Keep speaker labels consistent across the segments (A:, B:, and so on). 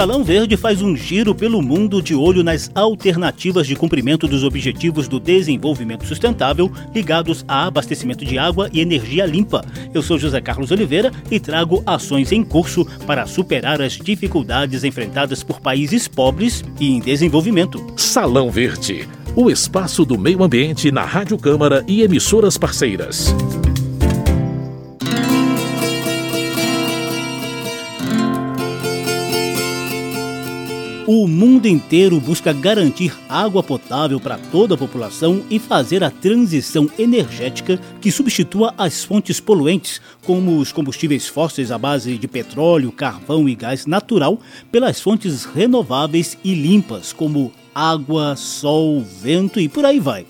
A: Salão Verde faz um giro pelo mundo de olho nas alternativas de cumprimento dos objetivos do desenvolvimento sustentável ligados a abastecimento de água e energia limpa. Eu sou José Carlos Oliveira e trago ações em curso para superar as dificuldades enfrentadas por países pobres e em desenvolvimento.
B: Salão Verde, o espaço do meio ambiente na Rádio Câmara e emissoras parceiras.
A: O mundo inteiro busca garantir água potável para toda a população e fazer a transição energética que substitua as fontes poluentes, como os combustíveis fósseis à base de petróleo, carvão e gás natural, pelas fontes renováveis e limpas, como água, sol, vento e por aí vai.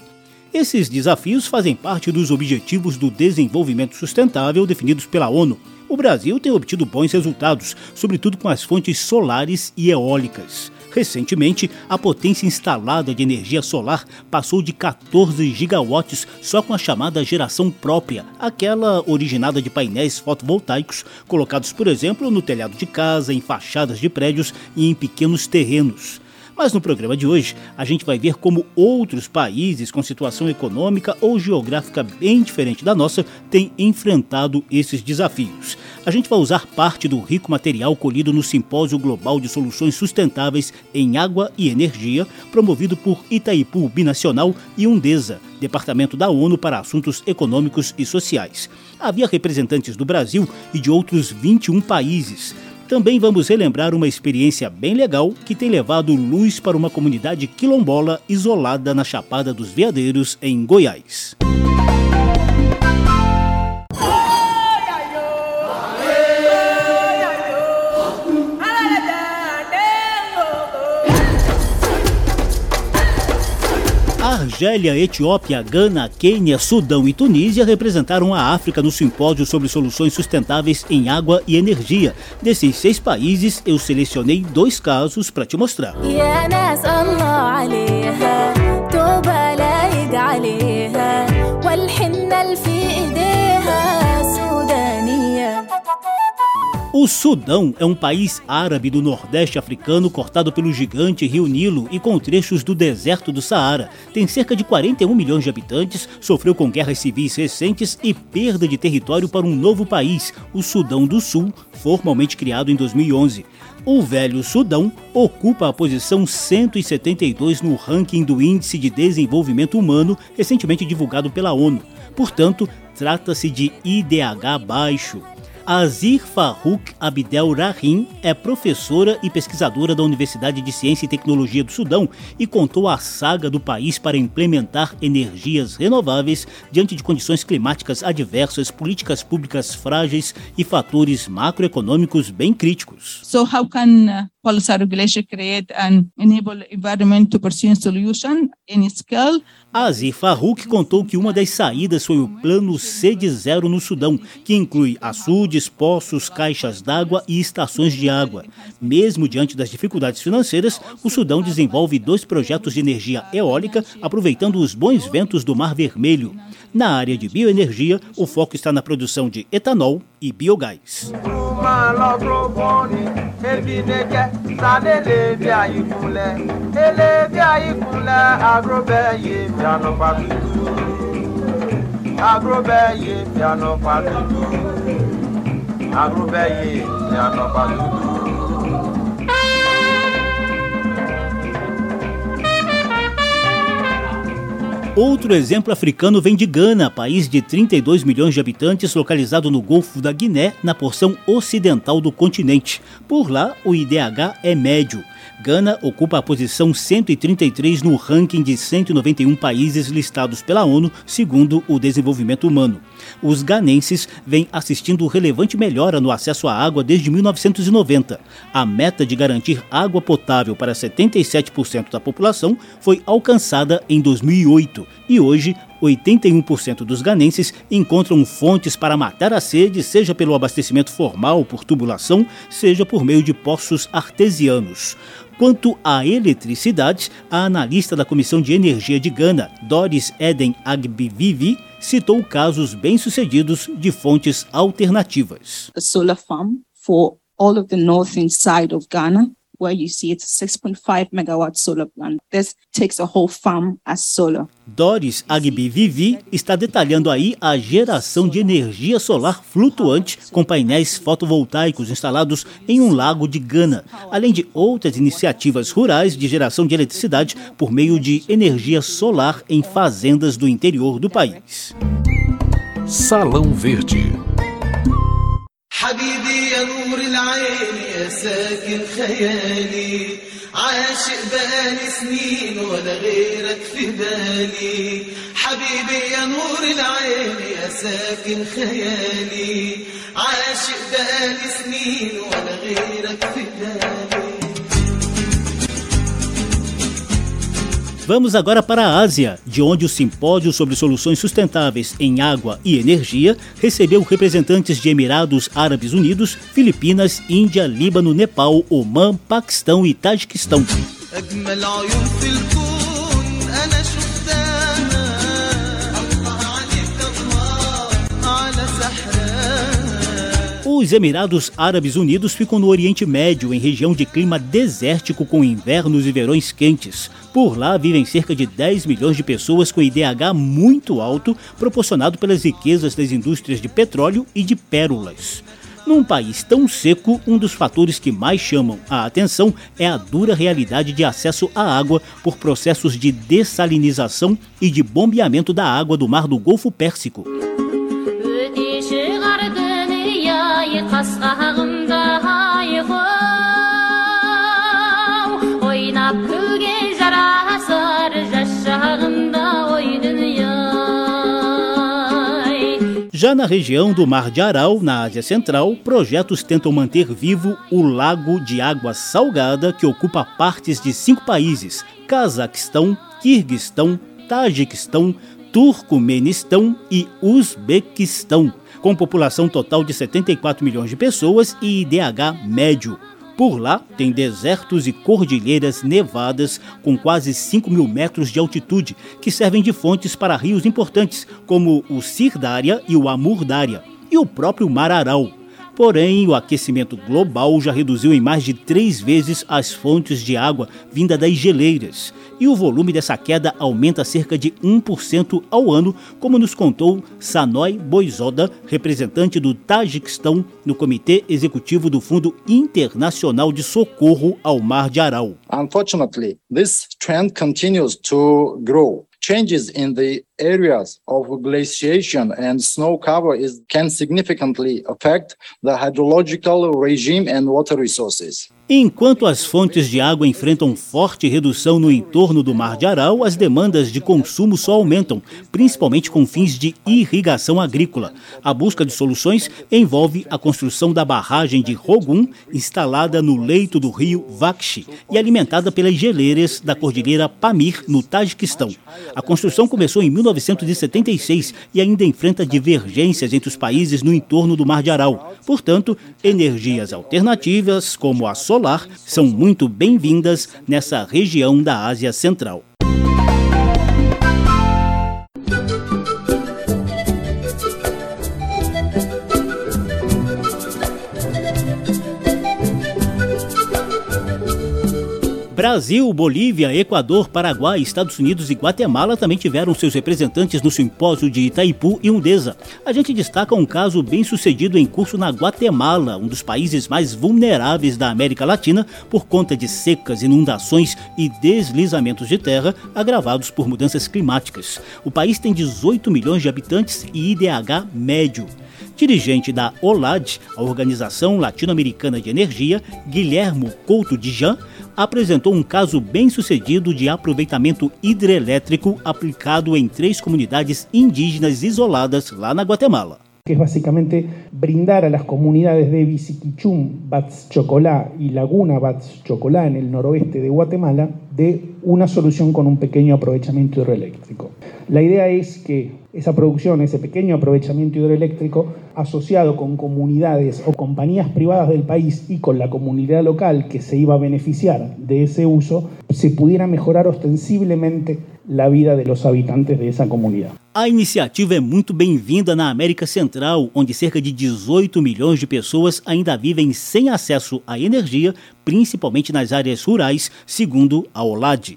A: Esses desafios fazem parte dos Objetivos do Desenvolvimento Sustentável definidos pela ONU o Brasil tem obtido bons resultados, sobretudo com as fontes solares e eólicas. Recentemente, a potência instalada de energia solar passou de 14 gigawatts só com a chamada geração própria, aquela originada de painéis fotovoltaicos colocados, por exemplo, no telhado de casa, em fachadas de prédios e em pequenos terrenos. Mas no programa de hoje, a gente vai ver como outros países com situação econômica ou geográfica bem diferente da nossa têm enfrentado esses desafios. A gente vai usar parte do rico material colhido no Simpósio Global de Soluções Sustentáveis em Água e Energia, promovido por Itaipu Binacional e Undesa, Departamento da ONU para Assuntos Econômicos e Sociais. Havia representantes do Brasil e de outros 21 países. Também vamos relembrar uma experiência bem legal que tem levado luz para uma comunidade quilombola isolada na Chapada dos Veadeiros, em Goiás. Argélia, Etiópia, Gana, Quênia, Sudão e Tunísia representaram a África no simpósio sobre soluções sustentáveis em água e energia. Desses seis países, eu selecionei dois casos para te mostrar. O Sudão é um país árabe do Nordeste africano cortado pelo gigante rio Nilo e com trechos do deserto do Saara. Tem cerca de 41 milhões de habitantes, sofreu com guerras civis recentes e perda de território para um novo país, o Sudão do Sul, formalmente criado em 2011. O Velho Sudão ocupa a posição 172 no ranking do Índice de Desenvolvimento Humano, recentemente divulgado pela ONU. Portanto, trata-se de IDH baixo. Azir Farouk Abdel Rahim é professora e pesquisadora da Universidade de Ciência e Tecnologia do Sudão e contou a saga do país para implementar energias renováveis diante de condições climáticas adversas, políticas públicas frágeis e fatores macroeconômicos bem críticos.
C: So how can policy regulation create and enable environment to pursue solution in scale
A: Azir Farouk contou que uma das saídas foi o Plano C de Zero no Sudão, que inclui açudes, poços, caixas d'água e estações de água. Mesmo diante das dificuldades financeiras, o Sudão desenvolve dois projetos de energia eólica aproveitando os bons ventos do Mar Vermelho. Na área de bioenergia, o foco está na produção de etanol e biogás.
D: ebineke sa na-elebi anyị kwule elebi
E: anyị kwule agrobe ya ebia n'ọkwa dudu agrobe ya ebia n'ọkwa dudu agrobe ya ebia n'ọkwa dudu
A: Outro exemplo africano vem de Gana, país de 32 milhões de habitantes localizado no Golfo da Guiné, na porção ocidental do continente. Por lá, o IDH é médio. Gana ocupa a posição 133 no ranking de 191 países listados pela ONU, segundo o desenvolvimento humano. Os ganenses vêm assistindo relevante melhora no acesso à água desde 1990. A meta de garantir água potável para 77% da população foi alcançada em 2008 e hoje 81% dos ganenses encontram fontes para matar a sede, seja pelo abastecimento formal por tubulação, seja por meio de poços artesianos. Quanto à eletricidade, a analista da Comissão de Energia de Gana, Doris Eden Agbivivi, citou casos bem-sucedidos de fontes alternativas.
F: A solar farm for all of the northern side of Ghana where you see it's 6.5 megawatt solar plant. This takes a whole farm as solar.
A: Doris Agbi Vivi está detalhando aí a geração de energia solar flutuante com painéis fotovoltaicos instalados em um lago de Gana, além de outras iniciativas rurais de geração de eletricidade por meio de energia solar em fazendas do interior do país.
B: Salão Verde.
G: حبيبي يا نور العين يا ساكن خيالي. عاشق بقالي سنين ولا غيرك في بالي. حبيبي يا نور العين يا ساكن خيالي. عاشق بقالي سنين ولا غيرك في بالي.
A: Vamos agora para a Ásia, de onde o simpósio sobre soluções sustentáveis em água e energia recebeu representantes de Emirados Árabes Unidos, Filipinas, Índia, Líbano, Nepal, Omã, Paquistão e Tajiquistão. Os Emirados Árabes Unidos ficam no Oriente Médio, em região de clima desértico com invernos e verões quentes. Por lá vivem cerca de 10 milhões de pessoas com IDH muito alto, proporcionado pelas riquezas das indústrias de petróleo e de pérolas. Num país tão seco, um dos fatores que mais chamam a atenção é a dura realidade de acesso à água por processos de dessalinização e de bombeamento da água do mar do Golfo Pérsico
H: ай қасқағымда айқау ойнап күлген жарасар жас шағында ой дүние
A: Já na região do Mar de Aral, na Ásia Central, projetos tentam manter vivo o lago de água salgada que ocupa partes de cinco países: Cazaquistão, Quirguistão, Tajiquistão, Turcomenistão e Uzbequistão, com população total de 74 milhões de pessoas e IDH médio. Por lá, tem desertos e cordilheiras nevadas com quase 5 mil metros de altitude, que servem de fontes para rios importantes, como o Sirdária e o Amurdária, e o próprio Mar Aral. Porém, o aquecimento global já reduziu em mais de três vezes as fontes de água vinda das geleiras, e o volume dessa queda aumenta cerca de 1% ao ano, como nos contou Sanoy Boizoda, representante do Tajiquistão no Comitê Executivo do Fundo Internacional de Socorro ao Mar de Aral.
I: Unfortunately, this trend continues to grow. Changes in the areas of glaciation and snow cover is, can significantly affect the hydrological regime and water resources.
A: Enquanto as fontes de água enfrentam forte redução no entorno do Mar de Aral, as demandas de consumo só aumentam, principalmente com fins de irrigação agrícola. A busca de soluções envolve a construção da barragem de Rogun, instalada no leito do rio Vakshi e alimentada pelas geleiras da cordilheira Pamir, no Tajiquistão. A construção começou em 1976 e ainda enfrenta divergências entre os países no entorno do Mar de Aral. Portanto, energias alternativas, como a solar, são muito bem-vindas nessa região da Ásia Central. Brasil, Bolívia, Equador, Paraguai, Estados Unidos e Guatemala também tiveram seus representantes no simpósio de Itaipu e Undesa. A gente destaca um caso bem sucedido em curso na Guatemala, um dos países mais vulneráveis da América Latina por conta de secas, inundações e deslizamentos de terra agravados por mudanças climáticas. O país tem 18 milhões de habitantes e IDH médio. Dirigente da OLAD, a Organização Latino-Americana de Energia, Guilhermo Couto Dijan, apresentou um caso bem sucedido de aproveitamento hidrelétrico aplicado em três comunidades indígenas isoladas lá na Guatemala.
J: que es básicamente brindar a las comunidades de Bisiquichum, Bats Chocolá y Laguna Bats Chocolá en el noroeste de Guatemala una solución con un pequeño aprovechamiento hidroeléctrico. La idea es que esa producción, ese pequeño aprovechamiento hidroeléctrico, asociado con comunidades o compañías privadas del país y con la comunidad local que se iba a beneficiar de ese uso, se pudiera mejorar ostensiblemente la vida de los habitantes de esa comunidad.
A: A iniciativa é muito bem-vinda na América Central, onde cerca de 18 milhões de pessoas ainda vivem sem acesso à energia, principalmente nas áreas rurais, segundo a OLAD.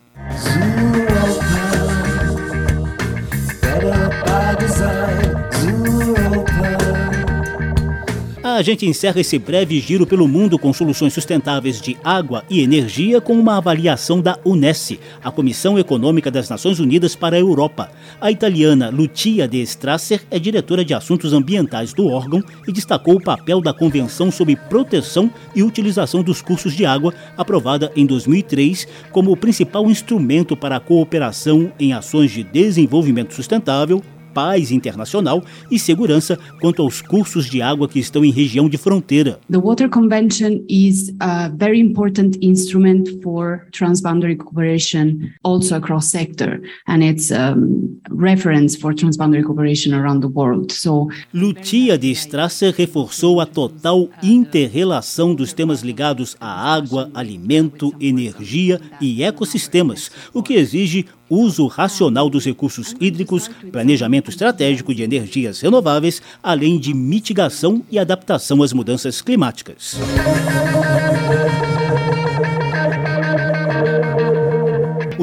A: Gente encerra esse breve giro pelo mundo com soluções sustentáveis de água e energia com uma avaliação da Unesco, a Comissão Econômica das Nações Unidas para a Europa. A italiana Lucia de Strasser é diretora de assuntos ambientais do órgão e destacou o papel da Convenção sobre Proteção e Utilização dos Cursos de Água, aprovada em 2003, como o principal instrumento para a cooperação em ações de desenvolvimento sustentável paz internacional e segurança quanto aos cursos de água que estão em região de fronteira.
K: The Water Convention is a very important instrument for transboundary cooperation also across sector and it's um, reference for transboundary cooperation around the world. So
A: Lucia de Strasser reforçou a total interrelação dos temas ligados à água, alimento, energia e ecossistemas, o que exige uso racional dos recursos hídricos, planejamento estratégico de energias renováveis, além de mitigação e adaptação às mudanças climáticas.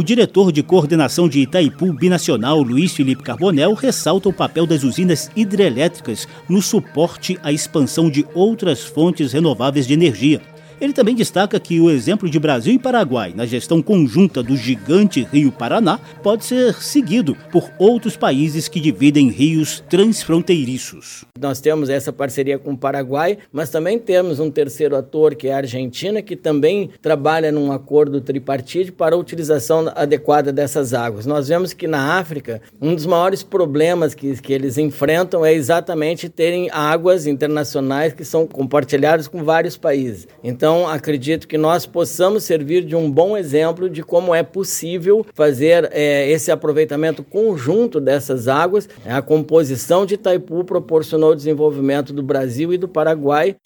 A: O diretor de coordenação de Itaipu Binacional, Luiz Felipe Carbonel, ressalta o papel das usinas hidrelétricas no suporte à expansão de outras fontes renováveis de energia. Ele também destaca que o exemplo de Brasil e Paraguai na gestão conjunta do gigante Rio Paraná pode ser seguido por outros países que dividem rios transfronteiriços.
E: Nós temos essa parceria com o Paraguai, mas também temos um terceiro ator, que é a Argentina, que também trabalha num acordo tripartite para a utilização adequada dessas águas. Nós vemos que na África, um dos maiores problemas que, que eles enfrentam é exatamente terem águas internacionais que são compartilhadas com vários países. Então, então, acredito que nós possamos servir de um bom exemplo de como é possível fazer é, esse aproveitamento conjunto dessas águas. A composição de Itaipu proporcionou o desenvolvimento do Brasil e do Paraguai.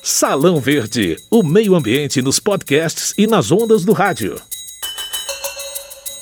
B: Salão Verde, o meio ambiente nos podcasts e nas ondas do rádio.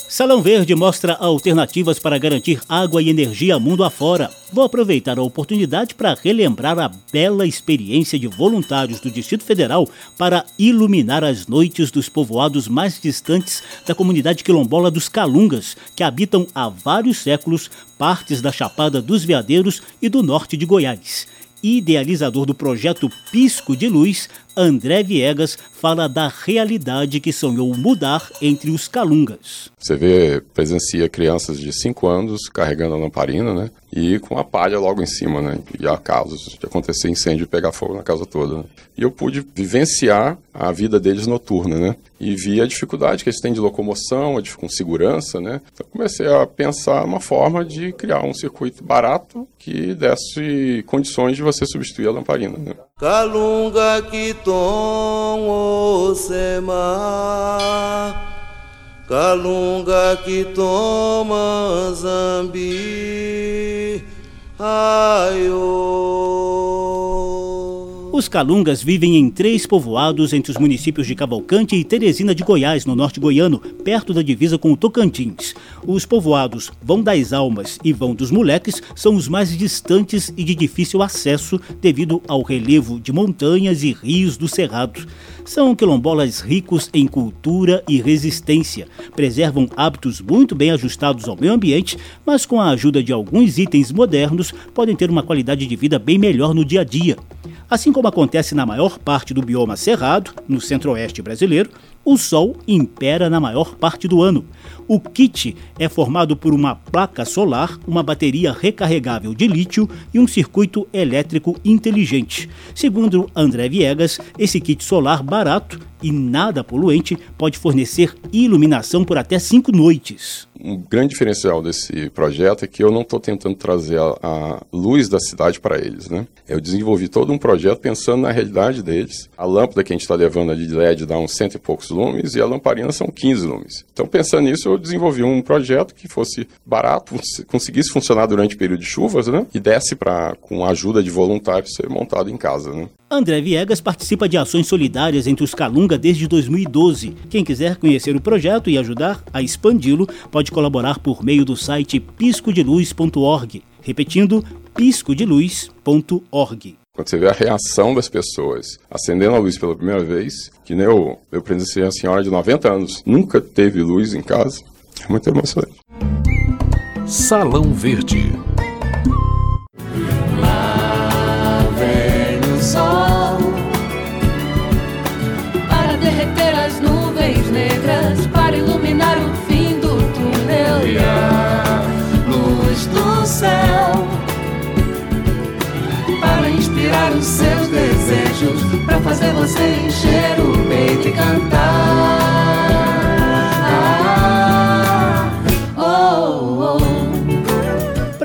A: Salão Verde mostra alternativas para garantir água e energia mundo afora. Vou aproveitar a oportunidade para relembrar a bela experiência de voluntários do Distrito Federal para iluminar as noites dos povoados mais distantes da comunidade quilombola dos Calungas, que habitam há vários séculos partes da Chapada dos Veadeiros e do norte de Goiás idealizador do projeto Pisco de Luz, André Viegas fala da realidade que sonhou mudar entre os calungas.
L: Você vê, presencia crianças de 5 anos carregando a lamparina, né? E com a palha logo em cima, né? E há casos de acontecer incêndio e pegar fogo na casa toda. Né? E eu pude vivenciar a vida deles noturna, né? E vi a dificuldade que eles têm de locomoção, com segurança, né? Então comecei a pensar uma forma de criar um circuito barato que desse condições de você substituir a lamparina, né?
G: Calunga que tom osema Calunga que toma zambi. Aiô
A: Os calungas vivem em três povoados entre os municípios de Cavalcante e Teresina de Goiás, no norte goiano, perto da divisa com o Tocantins. Os povoados Vão das Almas e Vão dos Moleques são os mais distantes e de difícil acesso devido ao relevo de montanhas e rios do Cerrado. São quilombolas ricos em cultura e resistência. Preservam hábitos muito bem ajustados ao meio ambiente, mas com a ajuda de alguns itens modernos podem ter uma qualidade de vida bem melhor no dia a dia. Assim como acontece na maior parte do bioma cerrado, no centro-oeste brasileiro, o Sol impera na maior parte do ano. O kit é formado por uma placa solar, uma bateria recarregável de lítio e um circuito elétrico inteligente. Segundo André Viegas, esse kit solar barato e nada poluente pode fornecer iluminação por até cinco noites.
L: Um grande diferencial desse projeto é que eu não estou tentando trazer a, a, luz da cidade para eles, né? Eu desenvolvi todo um projeto pensando na realidade deles. A lâmpada que a gente está levando ali de LED dá uns cento e poucos lumes e a lamparina são 15 lumes. Então, pensando nisso, eu desenvolvi um projeto que fosse barato, conseguisse funcionar durante o período de chuvas, né? E desse para, com a ajuda de voluntários, ser montado em casa, né?
A: André Viegas participa de ações solidárias entre os Calunga desde 2012. Quem quiser conhecer o projeto e ajudar a expandi-lo, pode colaborar por meio do site piscodeluz.org. Repetindo, piscodeluz.org.
L: Quando você vê a reação das pessoas acendendo a luz pela primeira vez, que nem eu, eu presenciei a senhora de 90 anos, nunca teve luz em casa, é muito emocionante.
B: Salão Verde.
G: Fazer você encher o peito e cantar.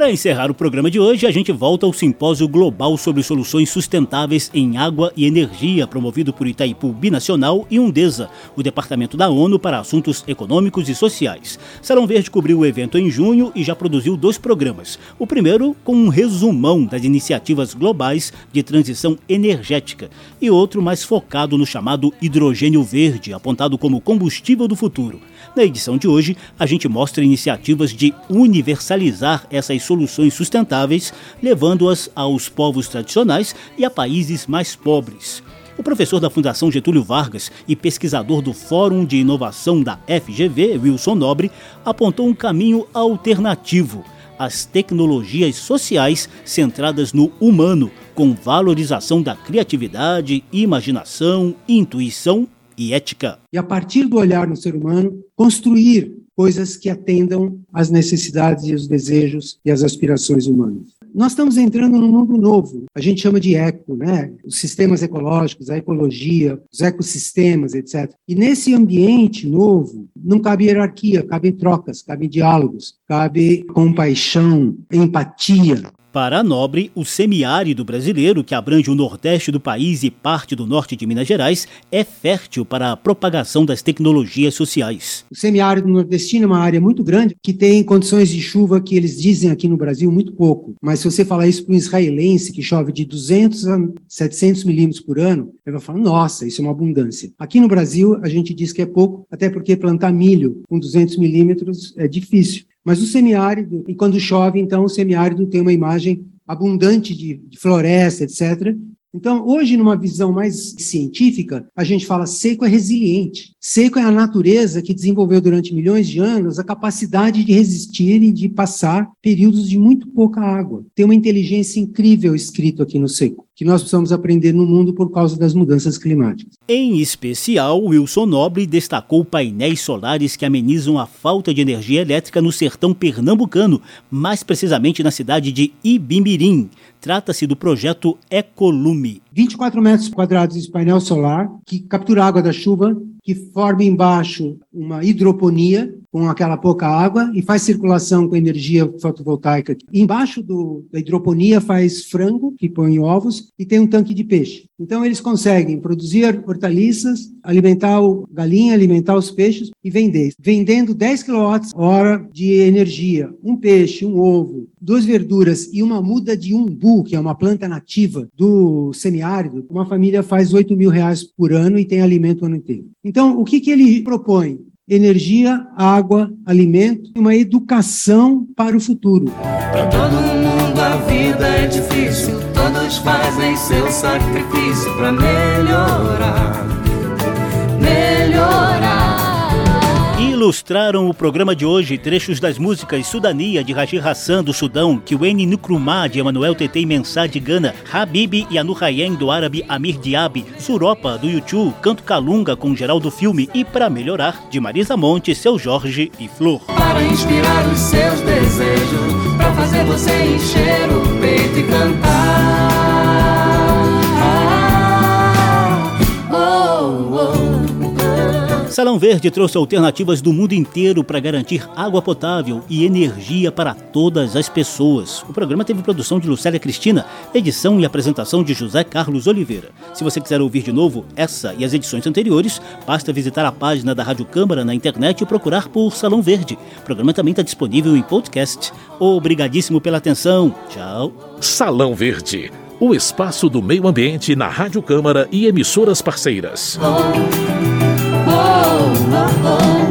A: Para encerrar o programa de hoje, a gente volta ao Simpósio Global sobre Soluções Sustentáveis em Água e Energia, promovido por Itaipu Binacional e Undesa, o Departamento da ONU para Assuntos Econômicos e Sociais. Salão Verde cobriu o evento em junho e já produziu dois programas. O primeiro com um resumão das iniciativas globais de transição energética e outro mais focado no chamado hidrogênio verde, apontado como combustível do futuro. Na edição de hoje, a gente mostra iniciativas de universalizar essas soluções sustentáveis, levando-as aos povos tradicionais e a países mais pobres. O professor da Fundação Getúlio Vargas e pesquisador do Fórum de Inovação da FGV, Wilson Nobre, apontou um caminho alternativo: as tecnologias sociais centradas no humano, com valorização da criatividade, imaginação, intuição e ética.
M: E a partir do olhar no ser humano, construir coisas que atendam às necessidades e os desejos e as aspirações humanas. Nós estamos entrando num mundo novo, a gente chama de eco, né? Os sistemas ecológicos, a ecologia, os ecossistemas, etc. E nesse ambiente novo, não cabe hierarquia, cabe trocas, cabe diálogos, cabe compaixão, empatia.
A: Para a Nobre, o semiárido brasileiro, que abrange o nordeste do país e parte do norte de Minas Gerais, é fértil para a propagação das tecnologias sociais.
M: O semiárido nordestino é uma área muito grande que tem condições de chuva que eles dizem aqui no Brasil muito pouco. Mas se você falar isso para um israelense que chove de 200 a 700 milímetros por ano, ele vai falar: nossa, isso é uma abundância. Aqui no Brasil, a gente diz que é pouco, até porque plantar milho com 200 milímetros é difícil. Mas o semiárido, e quando chove, então o semiárido tem uma imagem abundante de, de floresta, etc. Então, hoje, numa visão mais científica, a gente fala seco é resiliente. Seco é a natureza que desenvolveu durante milhões de anos a capacidade de resistir e de passar períodos de muito pouca água. Tem uma inteligência incrível escrito aqui no seco, que nós precisamos aprender no mundo por causa das mudanças climáticas.
A: Em especial, Wilson Nobre destacou painéis solares que amenizam a falta de energia elétrica no sertão pernambucano, mais precisamente na cidade de Ibimirim. Trata-se do projeto Ecolume.
M: 24 metros quadrados de painel solar que captura água da chuva, que forma embaixo uma hidroponia com aquela pouca água e faz circulação com energia fotovoltaica. Embaixo do, da hidroponia faz frango, que põe ovos, e tem um tanque de peixe. Então eles conseguem produzir hortaliças, alimentar o galinha, alimentar os peixes e vender. Vendendo 10 kWh de energia, um peixe, um ovo, duas verduras e uma muda de umbu, que é uma planta nativa do semiárido, uma família faz 8 mil reais por ano e tem alimento o ano inteiro. Então, o que, que ele propõe? Energia, água, alimento e uma educação para o futuro.
G: Para todo mundo a vida é difícil, todos fazem seu sacrifício para melhorar, melhorar.
A: Ilustraram o programa de hoje trechos das músicas Sudania de Rajir Hassan do Sudão, Kiweni Nkrumah de Emanuel Tetei Mensah de Gana, Habib e Anu Hayem do árabe Amir Diaby, Suropa do YouTube, Canto Calunga com Geraldo Filme e Para Melhorar de Marisa Monte, Seu Jorge e Flor.
G: Para inspirar os seus desejos, para fazer você encher o peito e cantar.
A: Salão Verde trouxe alternativas do mundo inteiro para garantir água potável e energia para todas as pessoas. O programa teve produção de Lucélia Cristina, edição e apresentação de José Carlos Oliveira. Se você quiser ouvir de novo essa e as edições anteriores, basta visitar a página da Rádio Câmara na internet e procurar por Salão Verde. O programa também está disponível em podcast. Obrigadíssimo pela atenção. Tchau.
B: Salão Verde, o espaço do meio ambiente na Rádio Câmara e emissoras parceiras. Oh. oh, oh.
H: oh.